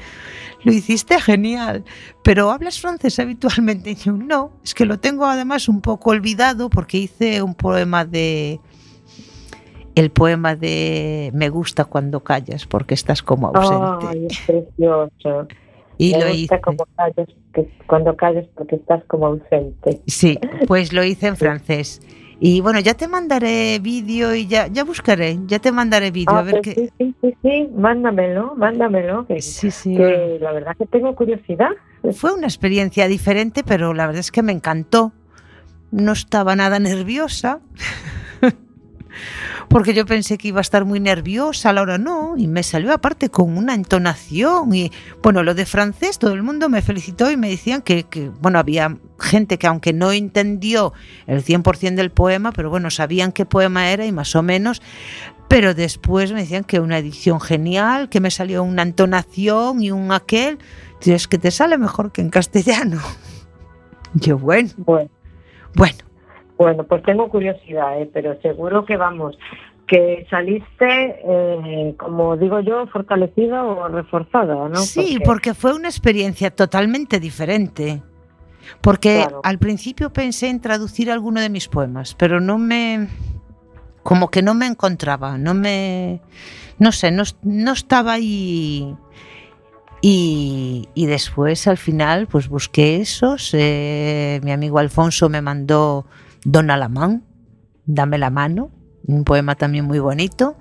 lo hiciste genial, pero ¿hablas francés habitualmente? Y yo, no, es que lo tengo además un poco olvidado porque hice un poema de... El poema de Me gusta cuando callas porque estás como ausente. Ay, es precioso. Y Me lo gusta hice. como callas, que cuando callas porque estás como ausente. Sí, pues lo hice en francés. Y bueno, ya te mandaré vídeo y ya, ya buscaré, ya te mandaré vídeo. Ah, a ver pues sí, sí, sí, sí, mándamelo, mándamelo. Que, Sí, sí. que la verdad que tengo curiosidad. Fue una experiencia diferente, pero la verdad es que me encantó. No estaba nada nerviosa, porque yo pensé que iba a estar muy nerviosa, a la hora no, y me salió aparte con una entonación. Y bueno, lo de francés, todo el mundo me felicitó y me decían que, que, bueno, había gente que aunque no entendió el 100% del poema, pero bueno, sabían qué poema era y más o menos. Pero después me decían que una edición genial, que me salió una entonación y un aquel. Tío, es que te sale mejor que en castellano. [laughs] Yo, bueno, Bueno, bueno, bueno, pues tengo curiosidad, ¿eh? pero seguro que vamos, que saliste, eh, como digo yo, fortalecida o reforzada, ¿no? sí, porque fue una experiencia totalmente diferente. Porque Claro. al principio pensé en traducir alguno de mis poemas, pero no me. como que no me encontraba, no me. no sé, no, no estaba ahí. Y, y después al final pues busqué esos. eh, mi amigo Alfonso me mandó Don Alamán, Dame la mano, un poema también muy bonito.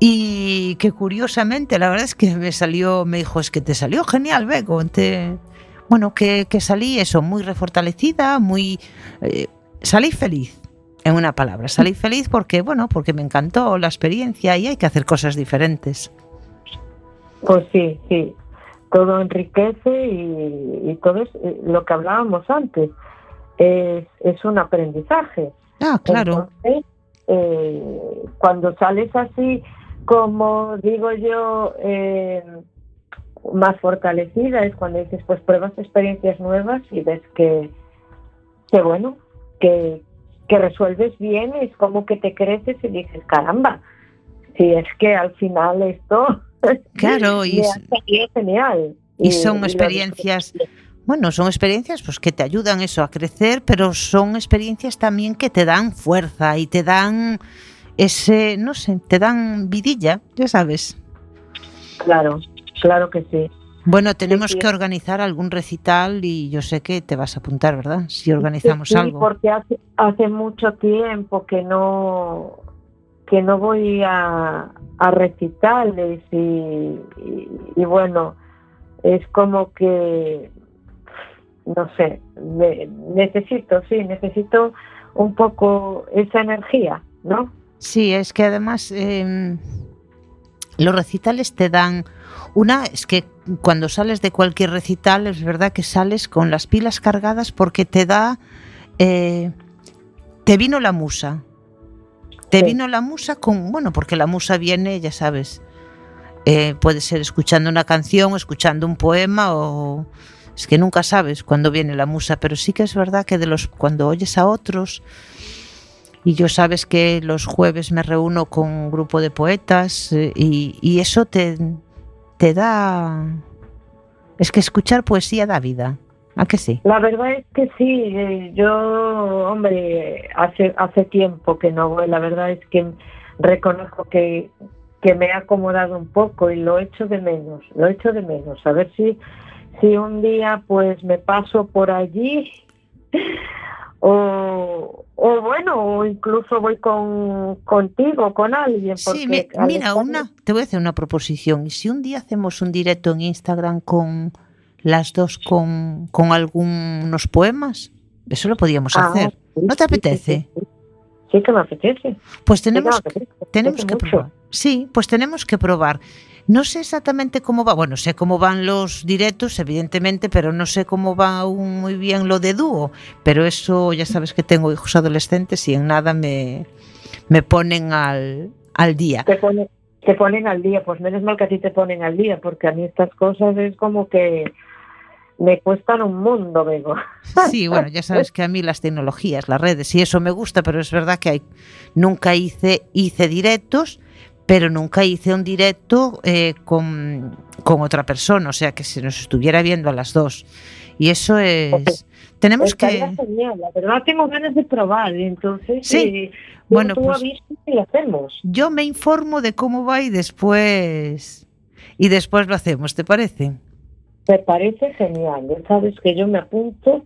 Y que curiosamente, la verdad es que me salió, me dijo, es que te salió genial, Bego. Te... Bueno, que, salí eso, muy refortalecida, muy... eh, salí feliz, en una palabra. Salí feliz porque, bueno, porque me encantó la experiencia y hay que hacer cosas diferentes. Pues sí, sí, todo enriquece y, y todo es eh, lo que hablábamos antes, es, es un aprendizaje. Ah, claro. Entonces, eh, cuando sales así, como digo yo, eh, más fortalecida, es cuando dices, pues pruebas experiencias nuevas y ves que, que bueno, que, que resuelves bien, es como que te creces y dices, caramba, si es que al final esto Claro, [laughs] y, es- genial. y son experiencias, bueno, son experiencias pues que te ayudan eso a crecer, pero son experiencias también que te dan fuerza y te dan ese, no sé, te dan vidilla, ya sabes. Claro, claro que sí. Bueno, tenemos sí. que organizar algún recital y yo sé que te vas a apuntar, ¿verdad? Si organizamos Sí, algo. porque hace, hace mucho tiempo que no que no voy a, a recitales y, y, y bueno, es como que, no sé, ne- necesito, sí, necesito un poco esa energía, ¿no? Sí, es que además eh, los recitales te dan una, es que cuando sales de cualquier recital es verdad que sales con las pilas cargadas porque te da, eh, te vino la musa, te Sí. vino la musa con, bueno, porque la musa viene, ya sabes, eh, puede ser escuchando una canción, escuchando un poema o es que nunca sabes cuándo viene la musa, pero sí que es verdad que de los cuando oyes a otros y yo sabes que los jueves me reúno con un grupo de poetas eh, y, y eso te, te da... Es que escuchar poesía da vida. ¿A que sí? La verdad es que sí, eh, yo, hombre, hace hace tiempo que no voy, la verdad es que reconozco que, que me he acomodado un poco y lo echo de menos, lo echo de menos. A ver si, si un día pues me paso por allí [laughs] o, o bueno, o incluso voy con contigo, con alguien. Sí, porque al mira, una, te voy a hacer una proposición. ¿Y si un día hacemos un directo en Instagram con las dos con, con algunos poemas? Eso lo podíamos Ah, hacer. sí, ¿No te sí, apetece? sí, sí que me apetece. Pues tenemos, me apetece, tenemos me que probar. Sí, pues tenemos que probar. No sé exactamente cómo va, bueno, sé cómo van los directos, evidentemente, pero no sé cómo va aún muy bien lo de dúo. Pero eso, ya sabes que tengo hijos adolescentes y en nada me, me ponen al, al día. Te, pone- te ponen al día, pues menos mal que a ti te ponen al día, porque a mí estas cosas es como que me cuestan un mundo, Bego. Sí, bueno, ya sabes que a mí las tecnologías, las redes y eso me gusta, pero es verdad que hay, nunca hice, hice directos, pero nunca hice un directo eh, con, con otra persona, o sea, que se nos estuviera viendo a las dos. Y eso es... Tenemos Estaría que... genial, la verdad tengo ganas de probar, entonces Sí, eh, bueno, pues- y lo hacemos. Yo me informo de cómo va y después... Y después lo hacemos, ¿te parece? Me parece genial, ya sabes que yo me apunto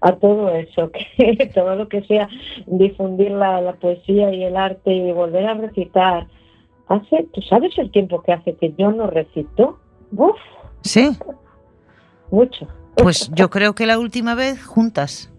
a todo eso, [laughs] que todo lo que sea difundir la, la poesía y el arte y volver a recitar. Hace, ¿tú sabes el tiempo que hace que yo no recito? Uf, Sí. mucho. Pues yo creo que la última vez juntas.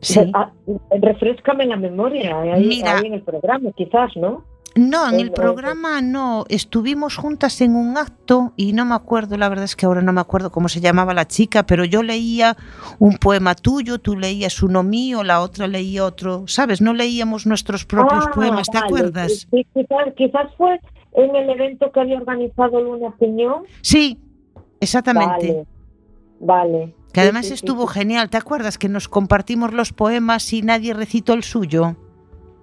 Sí. Ah, refrescame la memoria ahí, Mira. ahí en el programa, quizás, ¿no? No, en el Bueno, programa no. Estuvimos juntas en un acto y no me acuerdo, la verdad es que ahora no me acuerdo cómo se llamaba la chica, pero yo leía un poema tuyo, tú leías uno mío, la otra leía otro, ¿sabes? No leíamos nuestros propios Ah, poemas, ¿te vale. acuerdas? Quizás, quizás fue en el evento que había organizado Luna Piñón. Sí, exactamente. Vale, vale. Que además sí, sí, estuvo sí. genial, ¿te acuerdas? Que nos compartimos los poemas y nadie recitó el suyo.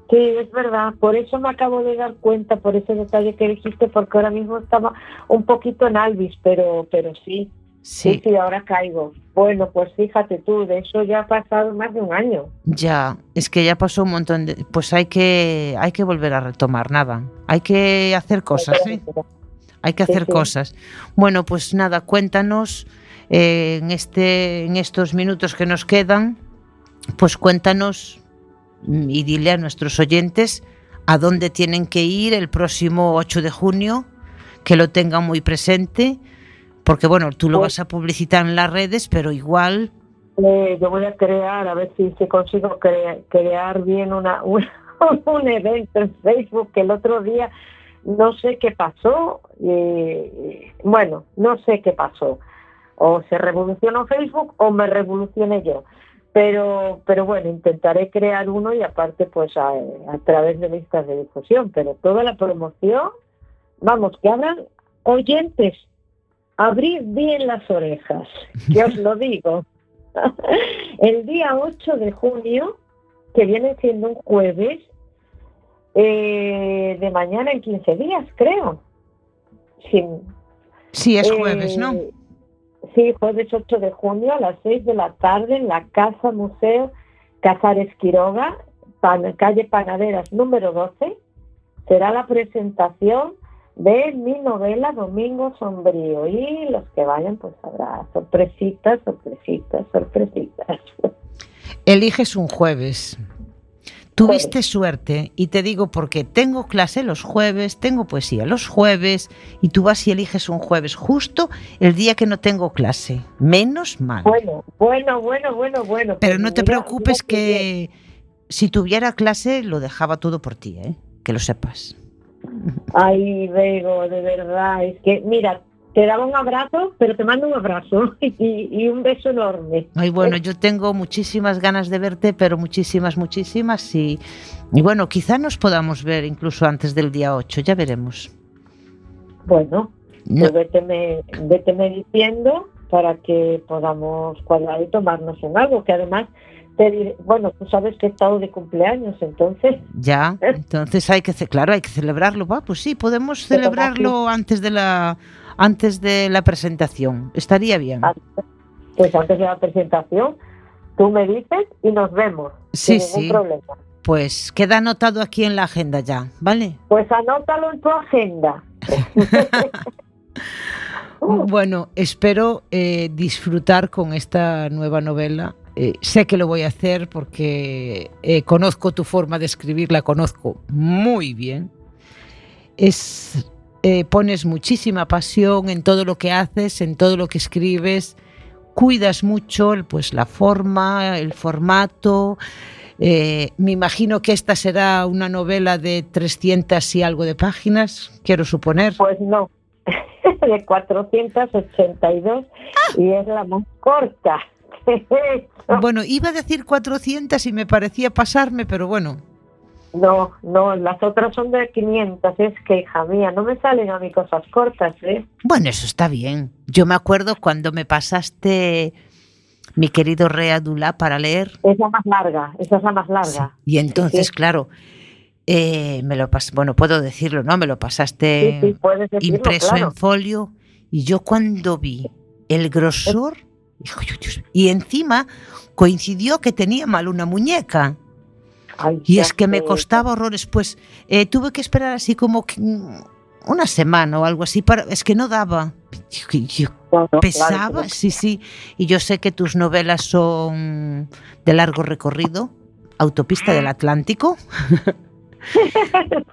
Sí, es verdad. Por eso me acabo de dar cuenta, por ese detalle que dijiste, porque ahora mismo estaba un poquito en Alvis, pero, pero sí, sí, Sí, sí, ahora caigo. Bueno, pues fíjate tú, de eso ya ha pasado más de un año. ya, es que ya pasó un montón de... Pues hay que, hay que volver a retomar, nada. Hay que hacer cosas, ¿eh? Hay que hacer sí. cosas. Bueno, pues nada, cuéntanos eh, en, este, en estos minutos que nos quedan, pues cuéntanos y dile a nuestros oyentes a dónde tienen que ir el próximo 8 de junio, que lo tengan muy presente, porque bueno, tú lo Pues- vas a publicitar en las redes, pero igual, Eh, yo voy a crear, a ver si, si consigo crea- crear bien una, [laughs] un, un evento en Facebook que el otro día no sé qué pasó. y- bueno, no sé qué pasó. O se revolucionó Facebook o me revolucioné yo. Pero, pero bueno, intentaré crear uno y aparte pues a, a través de listas de difusión. Pero toda la promoción, vamos, que abran oyentes, abrir bien las orejas, que os lo digo. [laughs] El día 8 de junio, que viene siendo un jueves, eh, de mañana en 15 días, creo. Sin, sí es eh, jueves, ¿no? Sí, jueves 8 de junio a las 6 de la tarde en la Casa Museo Casares Quiroga, calle Panaderas número 12. Será la presentación de mi novela Domingo Sombrío y los que vayan pues habrá sorpresitas, sorpresitas, sorpresitas. Eliges un jueves. Tuviste suerte y te digo porque tengo clase los jueves, tengo poesía los jueves y tú vas y eliges un jueves justo el día que no tengo clase. Menos mal. Bueno, bueno, bueno, bueno, bueno. Pero pues no te mira, preocupes mira que si tuviera clase lo dejaba todo por ti, ¿eh? que lo sepas. Ay, Bego, de verdad, es que, mira, te daba un abrazo, pero te mando un abrazo [laughs] y, y un beso enorme. Ay, bueno, yo tengo muchísimas ganas de verte, pero muchísimas, muchísimas. Y, y bueno, quizá nos podamos ver incluso antes del día 8, ya veremos. Bueno, No, pues véteme, véteme diciendo para que podamos cuadrar y tomarnos un algo, que además, te diré- bueno, tú sabes que he estado de cumpleaños, entonces, ya, [laughs] entonces hay que, claro, hay que celebrarlo. Va, pues sí, podemos celebrarlo antes de la antes de la presentación. Estaría bien. Pues antes de la presentación, tú me dices y nos vemos. Sí, sin ningún sí. problema. Pues queda anotado aquí en la agenda ya, ¿vale? Pues anótalo en tu agenda. [laughs] [laughs] Bueno, espero eh, disfrutar con esta nueva novela. Eh, sé que lo voy a hacer porque eh, conozco tu forma de escribir, la conozco muy bien. Es, eh, pones muchísima pasión en todo lo que haces, en todo lo que escribes. Cuidas mucho pues, la forma, el formato, Eh, me imagino que esta será una novela de 300 y algo de páginas, quiero suponer. Pues no, [laughs] de 482 y es la más corta. Bueno, iba a decir 400 y me parecía pasarme, pero bueno. No, no, las otras son de 500, es que hija mía, no me salen a mí cosas cortas, ¿eh? Bueno, eso está bien. Yo me acuerdo cuando me pasaste mi querido Rea Dula para leer. Es la más larga, esa es la más larga. Y entonces, claro, eh, me lo pas bueno, puedo decirlo, ¿no? Me lo pasaste Sí, decirlo, impreso claro. en folio y yo cuando vi el grosor, y encima coincidió que tenía mal una muñeca. Ay, Y es que me costaba horrores, pues eh, tuve que esperar así como que, mm, una semana o algo así para es que no daba. Yo- yo Claro, claro, pesaba, sí, sí. Y yo sé que tus novelas son de largo recorrido, Autopista del Atlántico. [laughs]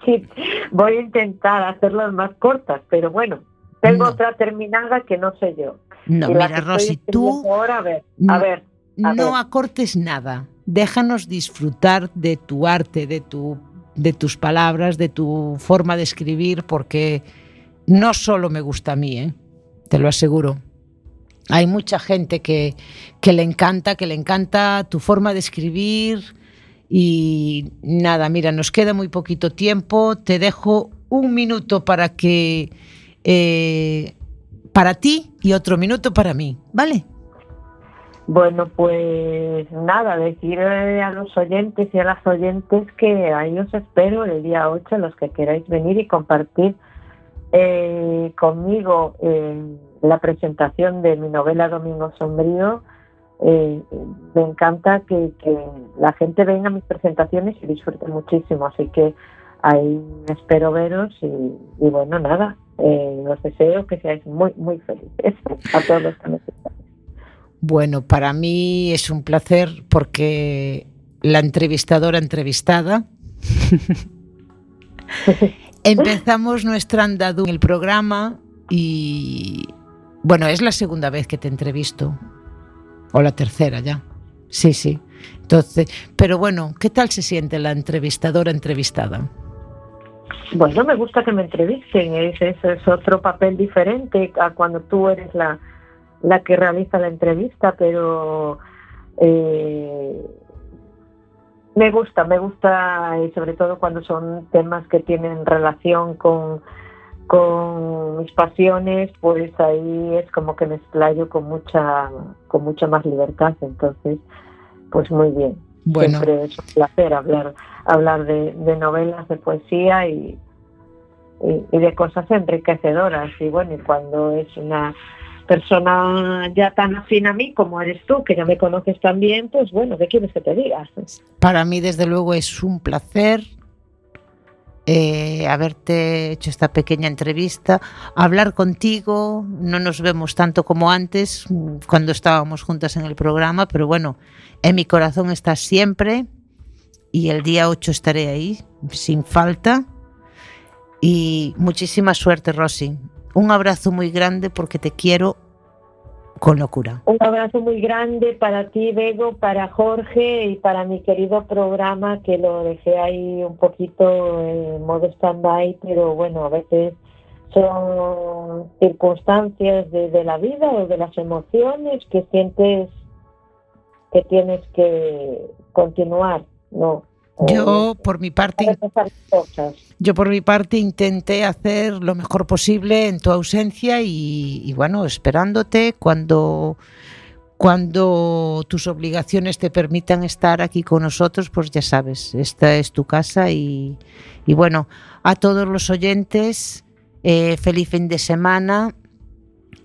Sí, voy a intentar hacerlas más cortas, pero bueno, tengo No. otra terminada que no sé yo. No, Y mira, Rosy, tú Ahora, a ver, a no- ver, a no ver. acortes nada. Déjanos disfrutar de tu arte, de tu de tus palabras, de tu forma de escribir, porque no solo me gusta a mí, ¿eh? te lo aseguro. Hay mucha gente que, que le encanta, que le encanta tu forma de escribir. Y nada, mira, nos queda muy poquito tiempo. Te dejo un minuto para que. eh, para ti y otro minuto para mí, ¿vale? Bueno, pues nada, decirle a los oyentes y a las oyentes que ahí os espero el día 8, los que queráis venir y compartir eh, conmigo eh, la presentación de mi novela Domingo Sombrío. Eh, me encanta que, la gente venga a mis presentaciones y disfrute muchísimo, así que ahí espero veros y, bueno, nada, eh, os deseo que seáis muy, muy felices [laughs] a todos los que me escuchan. Bueno, para mí es un placer porque la entrevistadora entrevistada. [laughs] Empezamos nuestra andadura en el programa y bueno, es la segunda vez que te entrevisto. O la tercera ya. Sí, sí. Entonces, pero bueno, ¿qué tal se siente la entrevistadora entrevistada? Bueno, me gusta que me entrevisten, es, es, es otro papel diferente a cuando tú eres la, la que realiza la entrevista, pero eh, me gusta, me gusta y sobre todo cuando son temas que tienen relación con, con mis pasiones, pues ahí es como que me explayo con mucha, con mucha más libertad, entonces, pues muy bien. Bueno, Siempre es un placer hablar, hablar de, de novelas, de poesía y, y, y de cosas enriquecedoras. Y bueno, y cuando es una persona ya tan afín a mí como eres tú, que ya me conoces también, pues bueno, ¿qué quieres que te diga? para mí desde luego es un placer eh, haberte hecho esta pequeña entrevista, hablar contigo, no nos vemos tanto como antes cuando estábamos juntas en el programa, pero bueno, en mi corazón estás siempre y el día 8 estaré ahí sin falta y muchísima suerte Rosy. Un abrazo muy grande porque te quiero con locura. Un abrazo muy grande para ti, Bego, para Jorge y para mi querido programa que lo dejé ahí un poquito en modo stand-by, pero bueno, a veces son circunstancias de, de la vida o de las emociones que sientes que tienes que continuar, ¿no? Yo por mi parte. Yo por mi parte intenté hacer lo mejor posible en tu ausencia y, y bueno, esperándote cuando, cuando tus obligaciones te permitan estar aquí con nosotros, pues ya sabes, esta es tu casa y, y bueno, a todos los oyentes, eh, feliz fin de semana,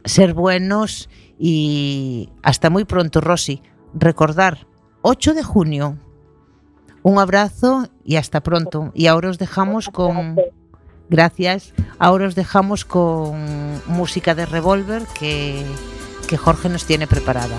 ser buenos y hasta muy pronto, Rosy. Recordar, 8 de junio. Un abrazo y hasta pronto. Y ahora os dejamos con... Gracias. Ahora os dejamos con música de revólver que, que Jorge nos tiene preparada.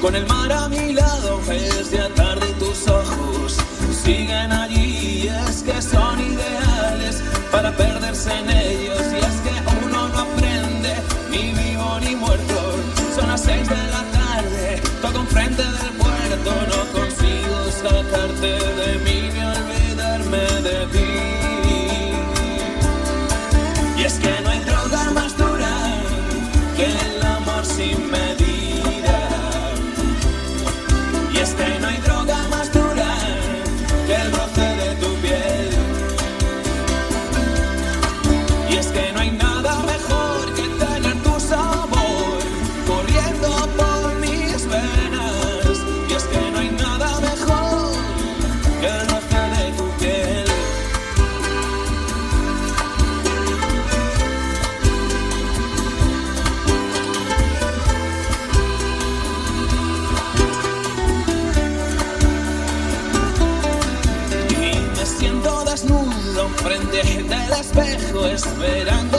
Con el mar a mi lado ves de tus ojos. Siguen allí y es que son ideales para perderse en el verán